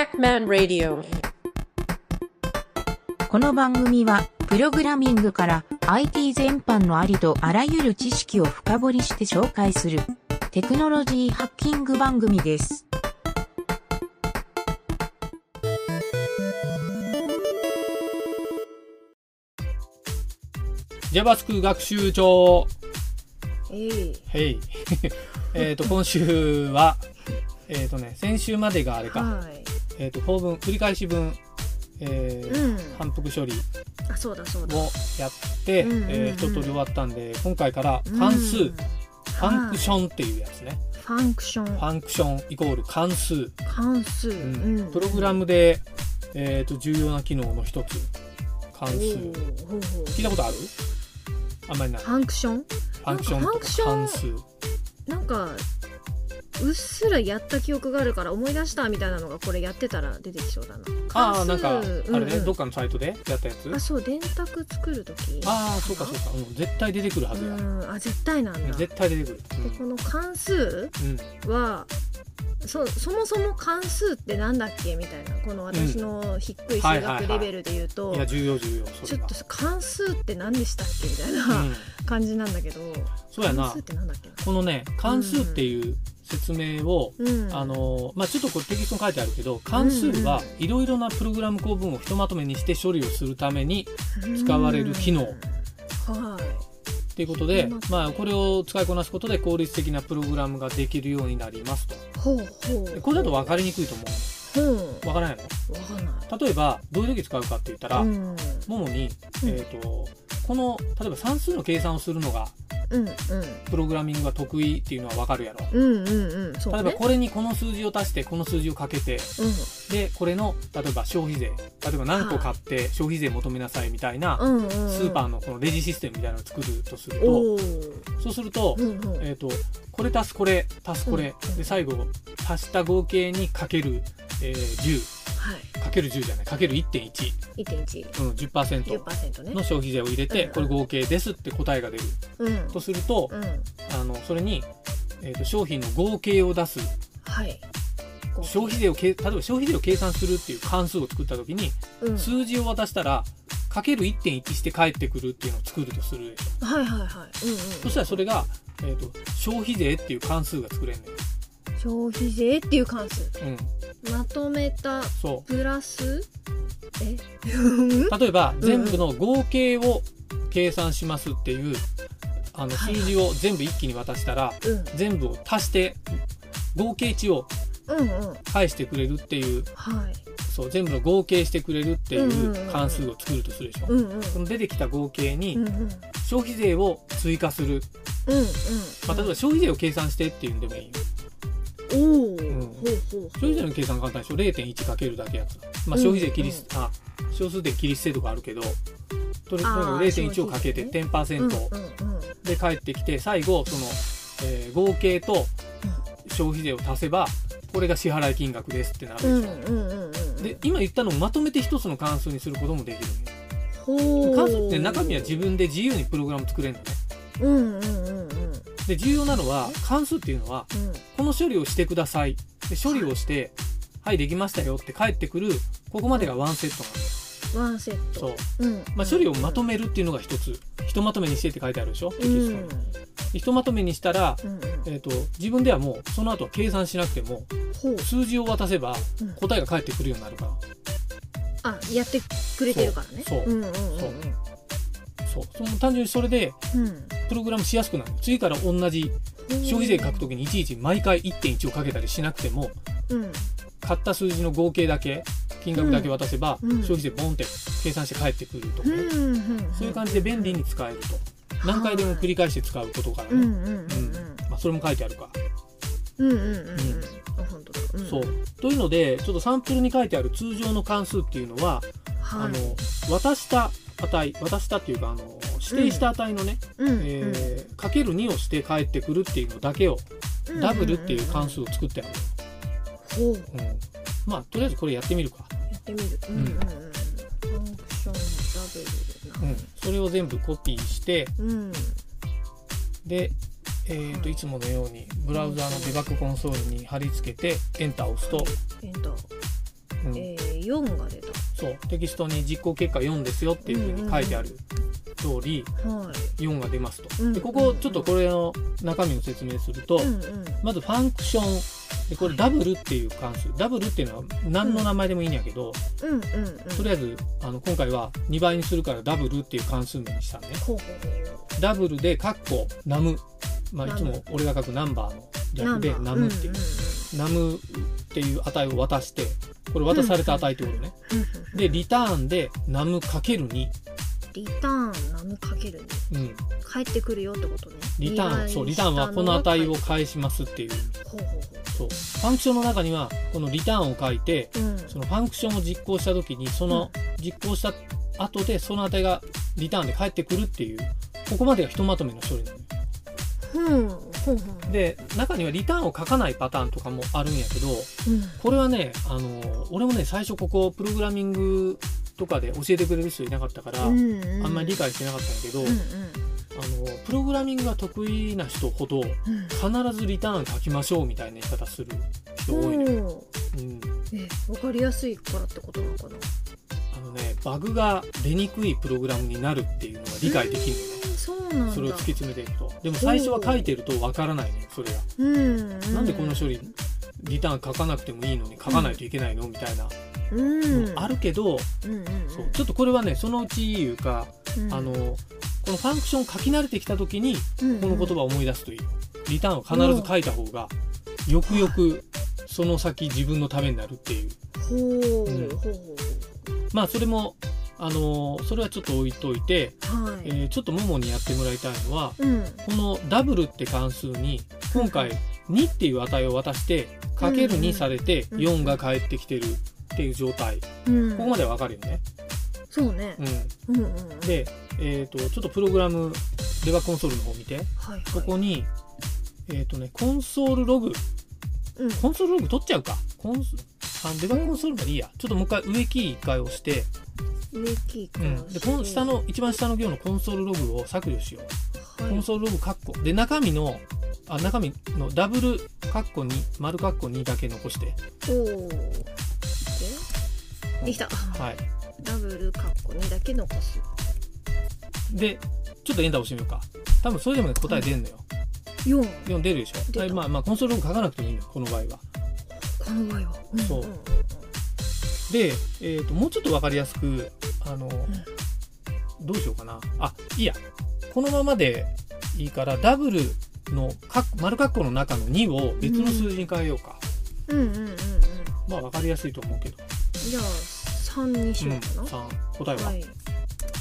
Pac-Man Radio この番組は、プログラミングから IT 全般のありとあらゆる知識を深掘りして紹介するテクノロジーハッキング番組です。JavaScript 学習帳えいえっ と今週はえっ、とね先週までがあれか、はい。えっ、と for 文繰り返し文、えーうん。反復処理あ、そうだそうだ。をやって、うんうんうん。えー一通り終わったんで今回から関数、うん function っていうやつね、ファンクション。ファンクションイコール関数、関数。ううん。プログラムで、えー、と重要な機能の一つ。関数。聞いたことある？あんまりない。ファンクション？ function とかなんかファンクション関数。なんか、うっすらやった記憶があるから思い出したみたいなのがこれやってたら出てきそうだな。ああなんかあれね、うんうん。どっかのサイトでやったやつ？あ、そう、電卓作るとき。ああそうかそうか、うん、絶対出てくるはずや、うん、あ、絶対なんだ。で、絶対出てくる、この関数うん。うん、は、そそもそも関数ってなんだっけみたいな。この私の低い数学レベルで言うと、いや重要重要。ちょっと関数って何でしたっけみたいな、うん、感じなんだけどそうやな。関数ってなんだっけな？このね関数っていう説明を、うん。あのまあ、ちょっとこれテキストに書いてあるけど関数はいろいろなプログラム構文をひとまとめにして処理をするために使われる機能。うんはい。っていうことでまあ、これを使いこなすことで効率的なプログラムができるようになりますと。ほうほう。でこれだと分かりにくいと思ほう。う分からないの？わかんない。例えばどういう時使うかって言ったら、うん。ももに、うん。えー、とこの例えば算数の計算をするのがうんうん。プログラミングが得意っていうのは分かるやろ。うんうんうん。そうね。例えばこれにこの数字を足してこの数字をかけてでこれの例えば消費税例えば何個買って消費税求めなさいみたいなうんうんうん。スーパーのこのレジシステムみたいなのを作るとするとそうすると,、うんうん。えー、とこれ足すこれ足すこれうんで最後足した合計にかける、えー、10はい。かける10じゃないかける1.1、1.1うん、10% 10%ね。の消費税を入れてうん。これ合計ですって答えが出る。うん。とするとうん。あのそれに、えー、と商品の合計を出す。はい。消費税をけ例えば消費税を計算するっていう関数を作った時にうん。数字を渡したらかける1.1して返ってくるっていうのを作るとするでしょ。はいはいはい。うんうんそしたらそれが、えー、と消費税っていう関数が作れるのよ、消費税っていう関数。うん、まとめたそプラス？え？う 例えばうん。全部の合計を計算しますっていうあのはい数字を全部一気に渡したらうん。全部を足して合計値をうんうん。返してくれるっていうはい。そう全部の合計してくれるっていうんうんうんううん。関数を作るとするでしょ、うんうん。その出てきた合計にうんうん。消費税を追加する、うんうん。まあ、例えば消費税を計算してっていうんでもいいよ。おうほう消費税の計算簡単でしょ。0.1かけるだけやつ、まあ、消費税切りす、あ小数点切り捨てとかあるけどとにかくあー0.1をかけて消10%うんうんうんで返ってきて最後その、えー合計と消費税を足せばこれが支払い金額ですってなるでしょ、で今言ったのをまとめて一つの関数にすることもできるほう。関数って中身は自分で自由にプログラム作れるのね。うんうんうんうんで重要なのは関数っていうのはうん。この処理をしてください。で処理をしてはいできましたよって返ってくるここまでがワンセットなんですワンセット。そう、うん。まあ、処理をまとめるっていうのが一つ。ひとまとめにしてって書いてあるでしょ？テキうん。ストにでひとまとめにしたら、うんうん。えー、と自分ではもうその後は計算しなくても数字を渡せばうん。答えが返ってくるようになるから。あやってくれてるからね。そうそう。うんうんうんそうそう。その単純にそれでうん。プログラムしやすくなる。次から同じ消費税書くときにいちいち毎回1.1をかけたりしなくてもうん。買った数字の合計だけ金額だけ渡せば、うん。消費税ボンって計算して返ってくるとかね、うんうんうんそういう感じで便利に使えると。何回でも繰り返して使うことからね、うんうん。うんうんまあ、それも書いてあるか、うんうんうんうん。あ本当だ。ん。そう。というのでちょっとサンプルに書いてある通常の関数っていうのは、はい。あの渡した値渡したっていうかあの指定した値のね、うん。えーかける2をして返ってくるっていうのだけを、うんダブルっていう関数を作ってある、ほう。うんまあとりあえずこれやってみるか、やってみる。うんうん。うんファンクションダブルな。うん、それを全部コピーしてうん。で、えー、といつものようにブラウザーのデバッグコンソールに貼り付けてエンターを押すと。エンター。うん。えー、4が出た。そう。テキストに実行結果4ですよっていうふうに書いてある通りはい。4が出ますと。うんでここちょっとこれの中身を説明すると、うんうん。まずファンクション。でこれダブルっていう関数。ダブルっていうのは何の名前でもいいんやけど、うんうんうん。とりあえずあの今回は2倍にするからダブルっていう関数名にしたね。ダブルでカッコナム、まあ、いつも俺が書くナンバーの略でナムっていう、ナムっていう値を渡してこれ渡された値ってことね、うんでリターンでナムかける2、リターンナムかけるにうん、帰ってくるよってことね。リターンそうリターンはこの値を返しますっていう。ほうほうそう。ファンクションの中にはこのリターンを書いてほううん。そのファンクションを実行した時にその実行した後でその値がリターンで返ってくるっていうここまでがひとまとめの処理なので中にはリターンを書かないパターンとかもあるんやけどうん。これはねあの俺もね最初ここプログラミングとかで教えてくれる人いなかったから、うんうん。あんまり理解してなかったんやけど、うんうん。あのプログラミングが得意な人ほど必ずリターン書きましょうみたいな言い方する人多いね、うんうん、えわかりやすいからってことなのかな？あのねバグが出にくいプログラムになるっていうのが理解できるのね。うんそそれを突き詰めていくと。でも最初は書いてるとわからないねそれが、うん。なんでこの処理リターン書かなくてもいいのに書かないといけないの？みたいな。うん。のあるけど、うんうんそうちょっとこれはねそのうちいうか、うん。あのこのファンクション書き慣れてきた時にうんこの言葉を思い出すといいよリターンを必ず書いた方がよくよくその先自分のためになるっていう。ほう。うん。まあそれもあのそれはちょっと置いといて、はい。えーちょっとももにやってもらいたいのはうん。このダブルって関数に今回2っていう値を渡してかける2されてうん。4が返ってきてるっていう状態。うん。ここまではわかるよね。そうね。うん、うんうんうん。で、えー、とちょっとプログラムレバーコンソールの方見て。はいはい。ここにえっ、とねコンソールログ。うん。コンソールログ取っちゃうか。コンソあレバーコンソールまでいいや。ちょっともう一回上キー一回押して、上キーかうん、でこの下の一番下の行のコンソールログを削除しよう。はいコンソールログカッコ。で中身のあ中身のダブルカッコ2丸カッコ2だけ残して。おおでできた。はい。ダブルカッコ2だけ残す。でちょっとエンター押してみようか。多分それでもね答え出んのよ、4 4出るでしょ。まあまあコンソールログ書かなくてもいいのよこの場合は。この場合は。うんそうんん。んで、えー、ともうちょっと分かりやすくあの、どうしようかな。あいいやこのままでいいからダブルの丸カッコの中の2を別の数字に変えようか、うんうんうんうん。まあ分かりやすいと思うけど、じゃあ3にしうん、ようかな、3答えは、はい。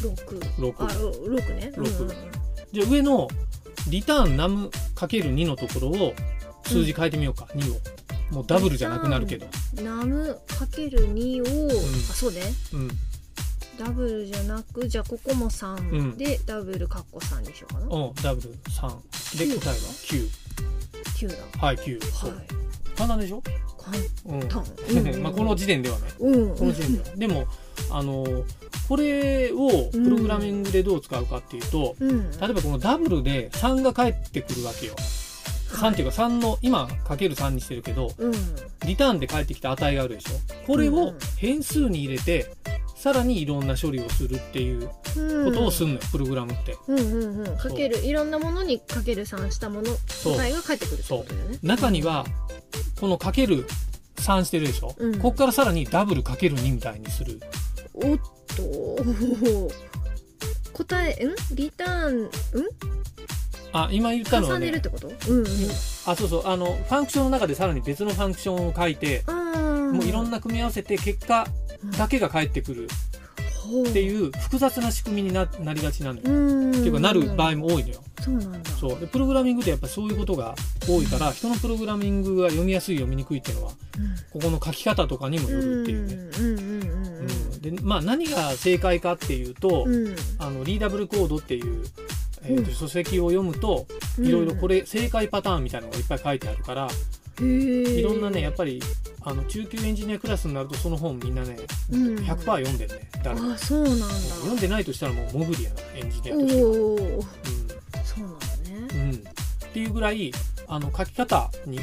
6六。あろ六ね。六。うんうんうん。じゃあ上のリターンナムかける2のところを数字変えてみようか、2を。もうダブルじゃなくなるけど。ナムかける2を、ん。あそうね。うんダブルじゃなくじゃあここもうん。3で、ダブルカッコ3にしようかな。うんダブル3で答えは？9 9だ。はい9そう、はい簡単でしょ、簡うん単。うん。うん。まあこの時点ではね。うん。この時点では。でもあのこれをプログラミングでどう使うかっていうと、うん。例えばこのダブルで3が返ってくるわけよ。3っていうか3の今かける3にしてるけどうん。リターンで返ってきた値があるでしょ？これを変数に入れてさらにいろんな処理をするっていうことをするのよ、プログラムって。うんうんうん。かけるいろんなものにかける3したもの答えが返ってくるってことだよね。中にはこのかける3してるでしょ、うん。こっからさらにダブルかける2みたいにする。おっと。答えん？リターンん？あ今言ったのはね。重ねるってこと？うんうん。あそうそう。あのファンクションの中でさらに別のファンクションを書いてもういろんな組み合わせて結果だけが返ってくる。っていう複雑な仕組みにななりがちなのよ。うん。っていうかなる場合も多いのよ。そうなんだ。そう。でプログラミングってやっぱそういうことが多いから人のプログラミングが読みやすい読みにくいっていうのはここの書き方とかにもよるっていうね。でまあ何が正解かっていうと、あのリーダブルコードっていう、えーとうん。書籍を読むといろいろこれ正解パターンみたいなのがいっぱい書いてあるから、いろんなねやっぱりあの中級エンジニアクラスになるとその本みんなねうん。100%読んでるね誰も。あそうなんだ。読んでないとしたらもう潜りやなエンジニアとして。は、おおそうなんだね。うん。うん、っていうぐらいあの書き方に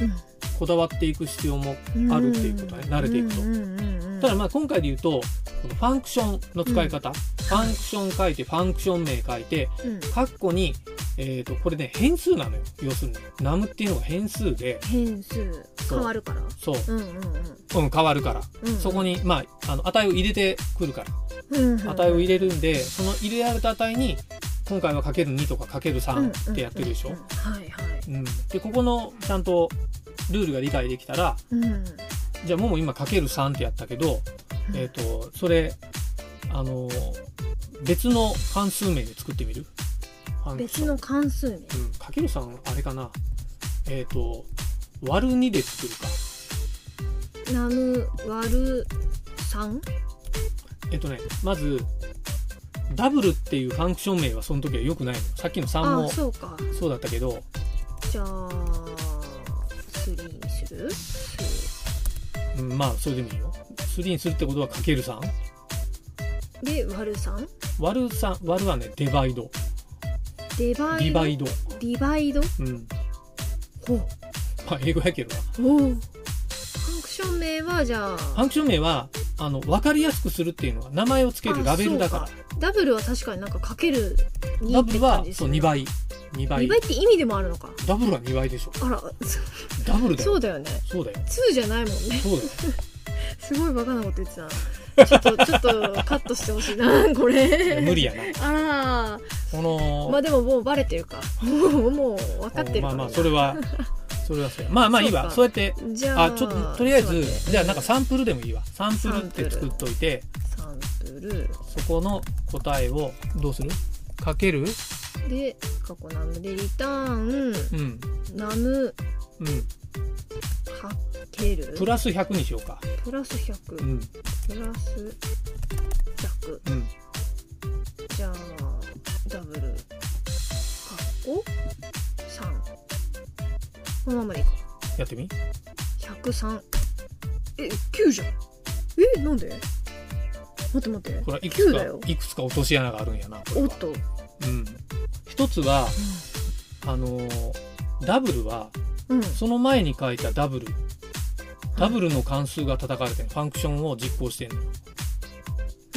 こだわっていく必要もあるっていうことね慣れていくと。うんうんうんうん。うんただまあ今回で言うとこのファンクションの使い方、ファンクション書いてファンクション名書いてうん。カッコに、えー、とこれね変数なのよ。要するにナムっていうのが変数で変数。変わるから？そう、うんうんうん。うん、変わるから、うんうん。そこにまああの値を入れてくるから。うんうん値を入れるんでその入れられた値に今回はかける2とかかける3ってやってるでしょ、うんうんうんはいはい。うん、でここのちゃんとルールが理解できたらうん。じゃあもも今かける3ってやったけど、えっ、とそれあの別の関数名で作ってみる？ファンクション別の関数名うん、かける3あれかな？えっ、と割る2で作るか。ナム割る 3? えっ、とねまずダブルっていうファンクション名はその時は良くないのよ。さっきの3あもそうか。そうだったけど。じゃあ3にする？うん、まあそれでもいいよ。3にするってことはかける 3? で割る 3? 割る3割るはねデバイドデバイド？ディバイド。ディバイド？うん。ほまあ英語やけどな。うほう。ファンクション名はじゃあ？ファンクション名はあの分かりやすくするっていうのは名前を付けるラベルだから。ダブルは確かになんかかける2ダブルはそう感じする2倍。2倍。2倍って意味でもあるのか。ダブルは2倍でしょ。あら。ダブルだよ。そうだよね。そうだよ。2じゃないもんね。そうだよ。すごいバカなこと言ってたなちょっとちょっとカットしてほしいなこれ。無理やな。あこのらまあでももうバレてるか。もうもう分かってるかまあまあそれはそれはそうや。まあまあいいわ。そうやってじゃああちょっととりあえずじゃあなんかサンプルでもいいわ。サンプルって作っといてサンプル。そこの答えをどうする？かける？で過去ナムでリターン。うん。ナム。うんかけるプラス100にしようか。プラス100、うん。プラス100うん。じゃあダブルかっこ3このままでいいかやってみ。103え9じゃん。えなんで？待って待って。これはいくつ9だよ。かいくつか落とし穴があるんやなおっと、うん。一つはあのーダブルはうん、その前に書いたダブルダブルの関数が叩かれてるファンクションを実行してんのよ。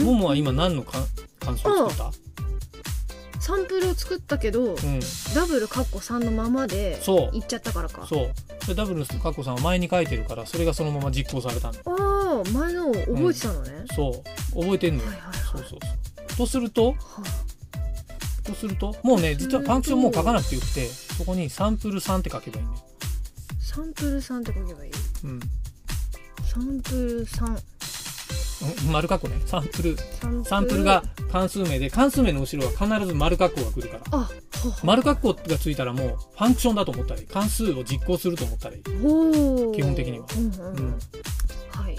ももは今何のか関数を作った？サンプルを作ったけど、うん。ダブルカッコ3のままでそう。いっちゃったからか。そう。でダブルのカッコさんは前に書いてるからそれがそのまま実行されたの。ああ前の覚えてたのね、そう。覚えてんのよ。はいはいはい。そうそうそう。とするとはとするともうね実はファンクションもう書かなくてよくてそこにサンプル3って書けばいいんだよ。サンプル3って書けばいい？うんサンプル3うん丸括弧ね。サンプル。サンプル。が関数名で関数名の後ろは必ず丸括弧が来るから。あは丸括弧がついたらもうファンクションだと思ったらいい関数を実行すると思ったらいいほう基本的には。うんうんうん。うん。はい。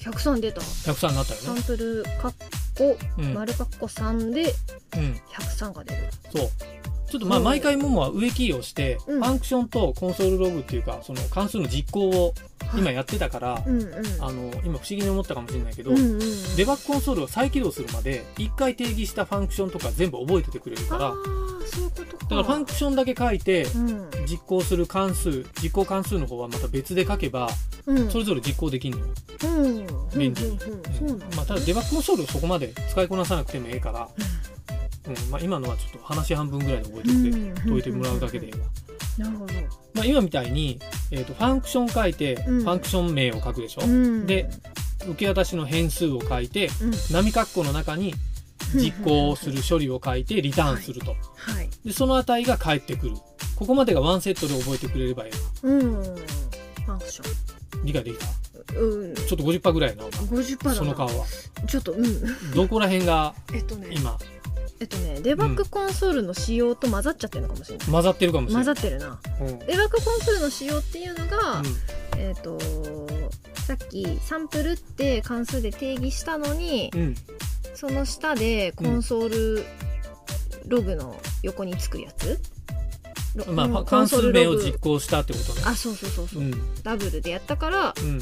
103出た。103になったよね。サンプルカッコうん、丸カッコ3でうん、103が出る。そうちょっとまあうん。毎回ももは上キーをして、うん。ファンクションとコンソールログっていうかその関数の実行を今はいやってたから、あの今不思議に思ったかもしれないけど、デバッグコンソールを再起動するまで一回定義したファンクションとか全部覚えててくれるからだからファンクションだけ書いてうん。実行する関数実行関数の方はまた別で書けばうん。それぞれ実行できるのよ、うん。便利うんまあ、ただデバッグコンソールをそこまで使いこなさなくてもええから、うんまあ、今のはちょっと話半分ぐらいで覚えておいて、うん解いてもらうだけで。ええわ、なるほど。まあ、今みたいに、えー、とファンクション書いて、うん。ファンクション名を書くでしょ、うん。で受け渡しの変数を書いてうん。波括弧の中に実行する処理を書いてリターンすると、はい。でその値が返ってくる。ここまでがワンセットで覚えてくれればいいわうん。ファンクショ理解できた？ンうん。ちょっと50%ぐらいやな。お前50%だな。その顔は。ちょっとうん。どこら辺がえっとね。今？えっとねデバッグコンソールの仕様と混ざっちゃってるのかもしれない。混ざってるかもしれ混ざってるな。うん。うんデバッグコンソールの仕様っていうのが、えっ、とさっきサンプルって関数で定義したのにうん。その下でコンソールログの横につくやつ、ロまあ、うん。関数コンソールログ名を実行したってことね。あそうそうそうそう。う、ん。ダブルでやったから、うん。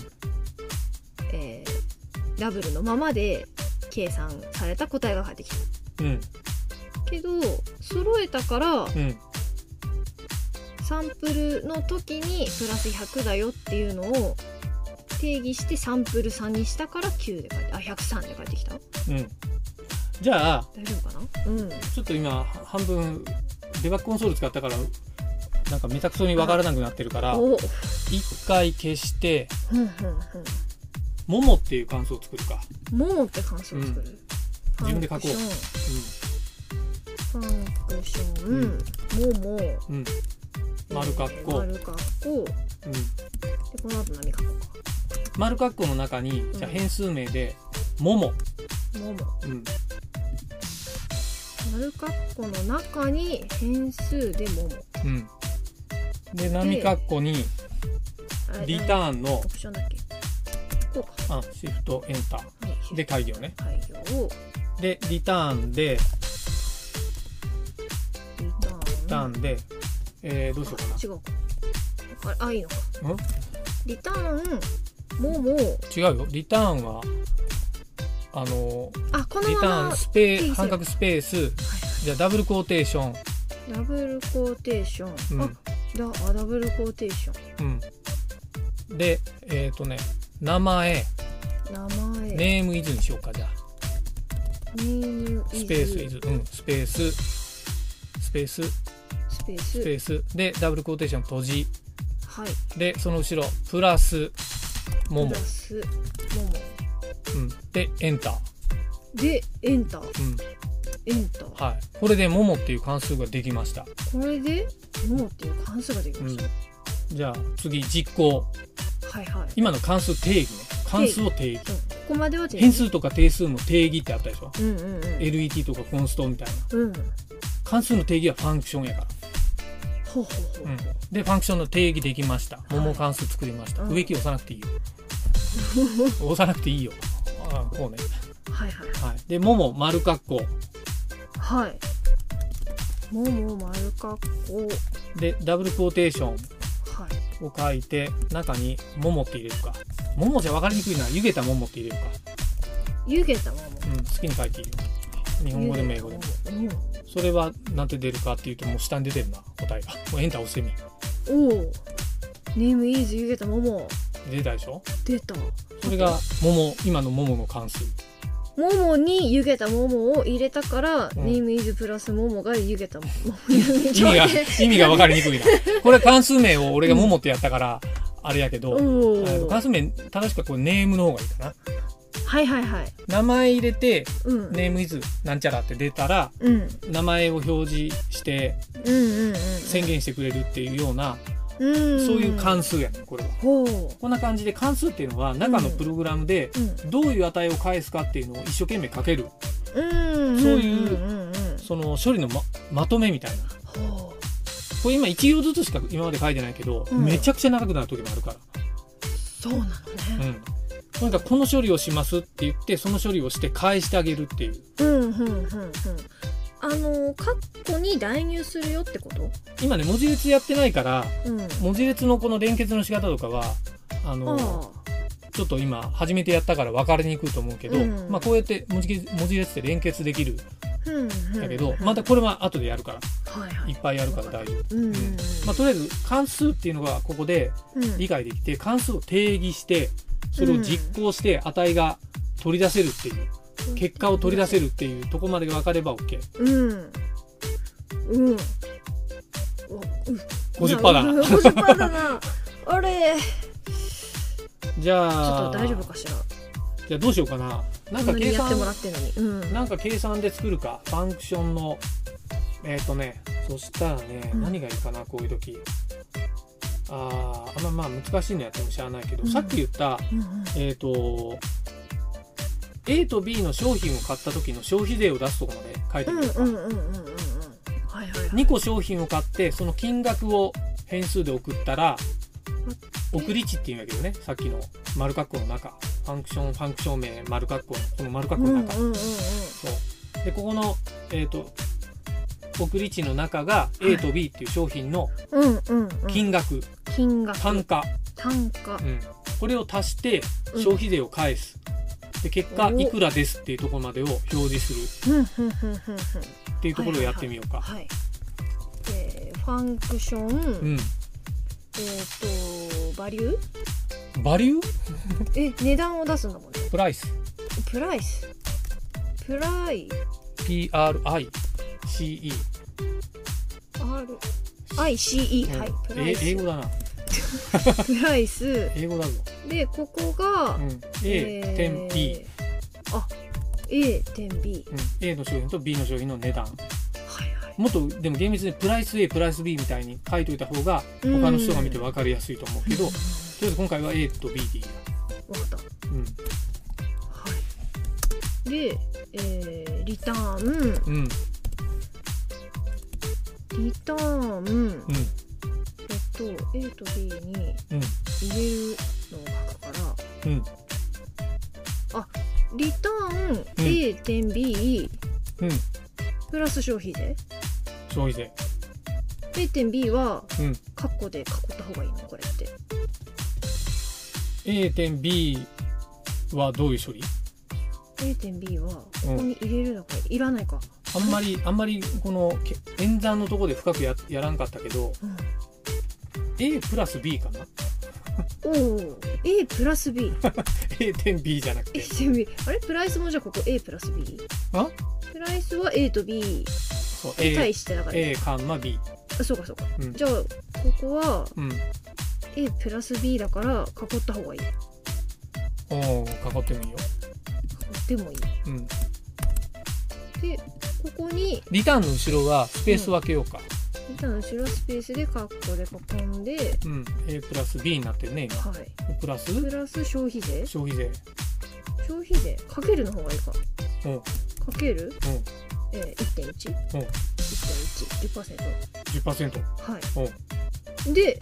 えーダブルのままで計算された答えが返ってきた。うんけど揃えたからうん。サンプルの時にプラス100だよっていうのを定義してサンプル3にしたから9で書いてあ103で書いてきた？うん。じゃあ大丈夫かな？うん。ちょっと今半分デバッグコンソール使ったからなんかめちゃくそに分からなくなってるからお一回消してふんふん「もも」っていう関数を作るか、ふんももって関数を作る、自分で書こう。 function functionもも。うん。うん、丸括弧。丸括弧。うん、でこの後何書こうか。丸括弧の中にじゃ変数名で「もも。もも」うん、丸括弧の中に変数でもも。うん、で波括弧にリターンのオプションだっけ？こうか。あシフトエンター。はい。で開業ね。開業。をでリターンでリターンリターンで、えー、どうしようかな。あ違うか。ああいいのか。ん？リターンもも違うよ。リターンはあのあこのリタままーンスペー半角スペースはいじゃあダブルクォーテーション。ダブルコーテーション、うん。あだあダブルコーテーショうん。でえっ、とね名前。ン名前。ネームイズにしようかじゃあ。ネームスペースイズ。うんスペース。スペーススペース。スペース。でダブルクォーテーション閉じ。はい。でその後ろプラスももプラ、スももうん、でエンター、でエンター。うん。エンター。はい、これでももっていう関数ができました。これでももっていう関数ができました、じゃあ次実行。はいはい、今の関数定義ね。関数を定義。う。ん、ここまでは全変数とか定数の定義ってあったでしょ？うんうんうん。LET とかコンストみたいな。うん。関数の定義はファンクションやから、ほうほうほうほう、うん、でファンクションの定義できました。いもも関数作りました、うん。植木押さなくていいよ。押さなくていいよ。あこうね。はいはい。はい。でもも丸括弧。はい。もも丸括弧。でダブルクォーテーション。はい。を書いて中に「もも」って入れるか「もも」じゃ分かりにくいな。湯げたももって入れるか、湯気たももうん、好きに書いていいよ。日本語でも英語でも。もそれはなんて出るかっていうともう下に出てるな答えが。もうエンター押してみ。おおネームイーズ湯気たもも。出たでしょ？出た。それが「もも」今の「もも」の関数。ももに湯気たももを入れたから、うん。ネームイズプラスももが湯気たもも。意味が 意味が分かりにくいな。これ関数名を俺が「もも」ってやったからあれやけど、関数名正しくはこれネームの方がいいかなはいはいはい。名前入れてうんネームイズなんちゃらって出たらうん。名前を表示してうんうんうん宣言してくれるっていうような、うん。そういう関数やねんこれは。こんな感じで関数っていうのは中のプログラムでうん。どういう値を返すかっていうのを一生懸命書ける。うんそういうんんうん。その処理のままとめみたいな。ほこれ今1行ずつしか今まで書いてないけど、うん。めちゃくちゃ長くなる時もあるから。うそうなのね。うんとにかくこの処理をしますって言ってその処理をして返してあげるっていう。うんうんうんうん。あのカッコに代入するよってこと？今ね文字列やってないからうん。文字列のこの連結の仕方とかはああのあちょっと今初めてやったから分かりにくいと思うけど、うん。まあこうやって文字列文字列で連結できる。うんだけど、うんまたこれは後でやるから。はいはい。いっぱいやるから大丈夫、うん。うん。まあ、とりあえず関数っていうのがここでうん。理解できて関数を定義してそれを実行して値が取り出せるっていう結果を取り出せるっていうとこまでが分かれば OK うん。うん。おう50%だな。50%だな。あれ。じちょゃあっと大丈夫かしら。じゃあどうしようかな。なんか計算んなんか計算で作るか。ファンクションのえっ、とねそしたらね、うん。何がいいかなこういう時あーあんままあ難しいのやってもしゃあないけど、うん。さっき言ったうんうん。えっ、と A と B の商品を買った時の消費税を出すところまで書いてうんみようか、うんうんうんうんうん。はいはいはい。2個商品を買ってその金額を変数で送ったら送り値っていうんやけどねさっきの丸括弧の中。 function function 名丸括弧のこの丸括弧の中、うんうんうんうんそう。でここのえっ、と送り値の中が A と B っていう商品のうんうんうん金額、単価、単価。うん、これを足してうん。消費税を返す、で結果おいくらですっていうところまでを表示する。うんうんうんうんうん。っていうところをやってみようか、はいでファンクション、うん。えっ、とバリュー？バリュー？え値段を出すんだもんね。プライス。プライス？プライ？PRICE R ICE はい。プラえイス。英語だな。プライス。英語だぞ、でここが、うん、A 点 B、えーあ A 点 B うん、A の商品と B の商品の値段。もっとでも厳密にプライス A プライス B みたいに書いといた方がうん。他の人が見て分かりやすいと思うけど、とりあえず今回は A と B でいいや、わかった。うん。はい。で、えーリターン。うん。リターン。うんと A と B にうん。入れるのを書くから。うん。リターンうん。A 点 B うん。プラス消費税？消費税。A 点 B はうん。カッコで囲った方がいいの？これって。A 点 B はどういう処理 A 点 B はここに入れるだからいらないか、あんまりあんまりこのけ演算のところで深くややらんかったけどうん A プラス B かな？おお A プラス B A 点 B じゃなく A て点 B あれ？プライスもじゃあここ A プラス B あ？プライスは A と B そうに A, 対してだから、A カンマ B あそうかそうか。うん。じゃあここはうん。A プラス B だから囲った方がいい。おお囲ってもいいよ。囲ってもいい。うん。でここにリターンの後ろはスペース分けようか板の後ろはスペースでカッコで囲んでうん、A プラス B になってるね今。はい。プラス？プラス消費税？消費税。消費税？かけるの方がいいか。うん。かける、うん。えー、1.1?1.1、うん。10% 10%はい。で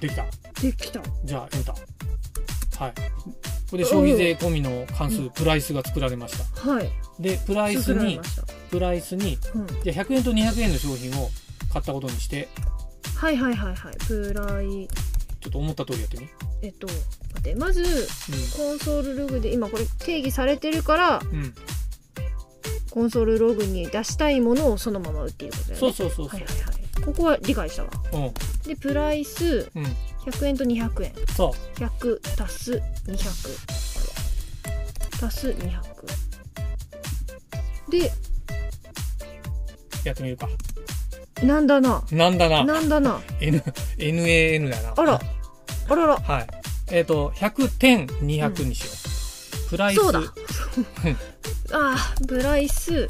できた。できた。じゃあエンター。はい。ここで消費税込みの関数プライスが作られました。はい。でプライスにプライスにうん、じゃあ100円と200円の商品を買ったことにしてはいはいはいはい。プライ。ちょっと思った通りやってみ。えっと待ってまずコンソールログで今これ定義されてるからうん、うん、コンソールログに出したいものをそのまま打っていることだよね。そうそうそうそう。はいはいはい。ここは理解したわ。うん。でプライスうん。100円と200円そ100足す200足す200でうやってみるかなんだな。なんだな。なんだな。N NAN だな。あら。あらら。はい。えっ、と100点200にしよう、プライス。そうだ。あープライス。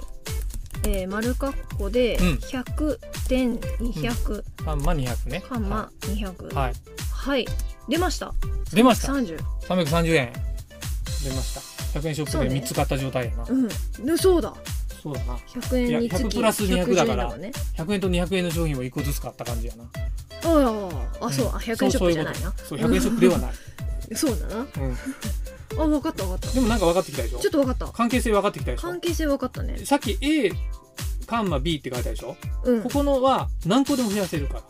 えー、丸括弧でうん。100点200カンマ200ね。カンマ200はい。はい。出ました。出ました。30 330円。出ました。100円ショップでそうね。3つ買った状態やな。うん。でそうだそうだな。100いや円につき100プラス200だから110円もんね。100円と200円の商品を1個ずつ買った感じやな。あああそう、あ100円ショップじゃないなそう100円ショップではない、そうだなうん、あ分かった分かった。でもなんか分かってきたでしょ？ちょっと分かった。関係性分かってきたでしょ？関係性分かったね。さっき A カンマ B って書いたでしょ？うん。ここのは何個でも増やせるから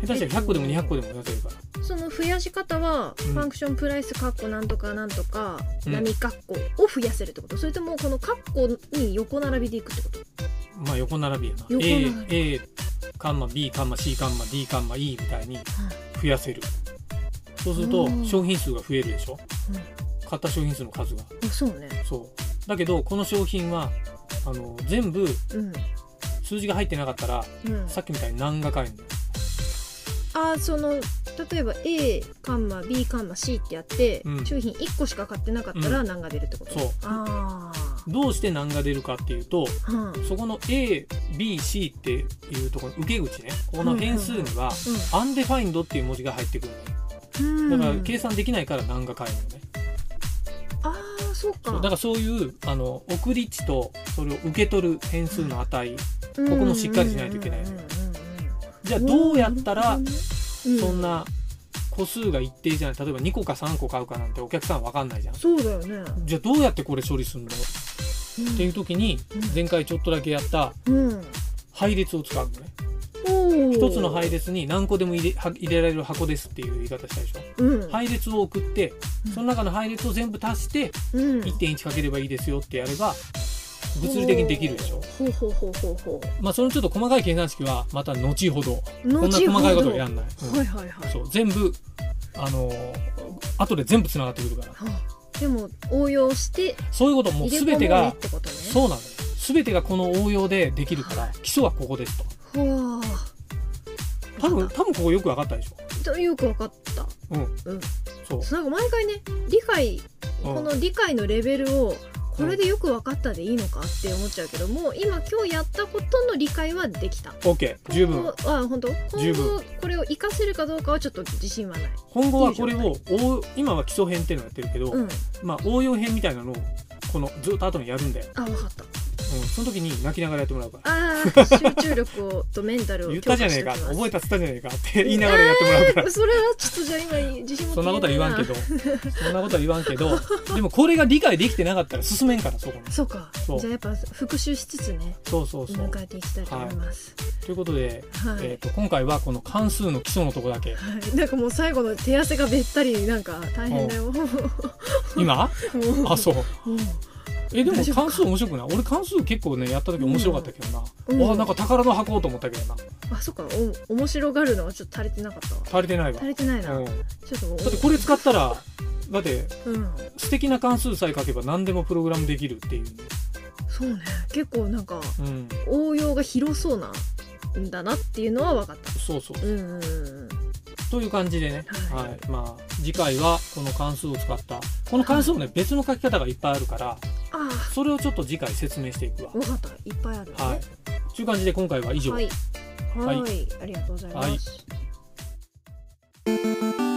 下手したら100個でも200個でも増やせるから。その増やし方は、うん。ファンクションプライスカッコなんとかなんとか、うん。波カッコを増やせるってこと。それともこのカッコに横並びでいくってこと？まあ横並びやな。横 A, 並び。A カンマ B カンマ C カンマ D カンマ E みたいに増やせる。そうするとうん。商品数が増えるでしょ？買った商品数の数が。あそうね。そう。だけどこの商品はあの全部うん。数字が入ってなかったらうん。さっきみたいに何が買えんだよあその例えば A カンマ B カンマ C ってやって、うん。商品1個しか買ってなかったら何が出るってこと、そう。あどうして何が出るかっていうとあうん。そこの ABC っていうところ受け口ね。この変数にはアンデファインドっていう文字が入ってくるのよ。うん。だから計算できないから何が買えるのね。ああそうか。だからそういうあの送り値とそれを受け取る変数の値ここもしっかりしないといけないうんうんうんうんじゃあどうやったらうん。そんな個数が一定じゃない。例えば2個か3個買うかなんてお客さん分かんないじゃん。そうだよね、じゃあどうやってこれ処理するの？っていう時にうん。前回ちょっとだけやったうん。配列を使うのね。おー。一つの配列に何個でも入れは入れられる箱ですっていう言い方したでしょ？うん。配列を送ってその中の配列を全部足してうん。1.1かければいいですよってやれば物理的にできるでしょ？ほうほうほうほうほまあそのちょっと細かい計算式はまた後ほど。うこんな細かいことはやんない、うん。はいはいはい。そう全部あの後で全部つながってくるから。はあ。でも応用してそういうこともう入れ込もうね。全てがそうなのよ全てがこの応用でできるから基礎はここですと。は多分多分ここよく分かったでしょ。あよくわかった。うん。うん。そうなんか毎回ね理解うん。この理解のレベルをこれでよく分かったでいいのかって思っちゃうけども今今日やったことの理解はできた。OK 十分。あ本当？十分。今後これを活かせるかどうかはちょっと自信はない。今後はこれを応今は基礎編っていうのをやってるけど、うん。まあ応用編みたいなのをこのずっと後にやるんだよ、あ分かったうん、その時に泣きながらやってもらうから。あー集中力をとメンタルを言ったじゃねえか。覚えたたっつったじゃねえかって言いながらやってもらうから。それはちょっとじゃあ今自信持ってそんなことは言わんけど。どそんなことは言わんけど。でもこれが理解できてなかったら進めんからそこに。そうか。じゃあやっぱ復習しつつねそうそうそう。迎えていきたいと思います。ということで、はい、えー、と今回はこの関数の基礎のとこだけ。はい、なんかもう最後の手汗がべったりなんか大変だよ。も今？う。あそう。もうえでも関数面白くない？俺関数結構ねやった時面白かったけどな、うん。わあなんか宝の箱と思ったけどな。あそっか。お面白がるのはちょっと足りてなかったわ。足りてないわ。足りてないな。うん、だちょっともうってこれ使ったらだってうん。素敵な関数さえ書けば何でもプログラムできるっていう、そうね。結構なんかうん、応用が広そうなんだなっていうのは分かった。そうそうう。んうんうんという感じでね、ははい。いまあ、次回はこの関数を使った。この関数もね別の書き方がいっぱいあるからあそれをちょっと次回説明していくわ。分かったいっぱいある、ね、はい。という感じで今回は以上。はい。はい、ありがとうございます。はい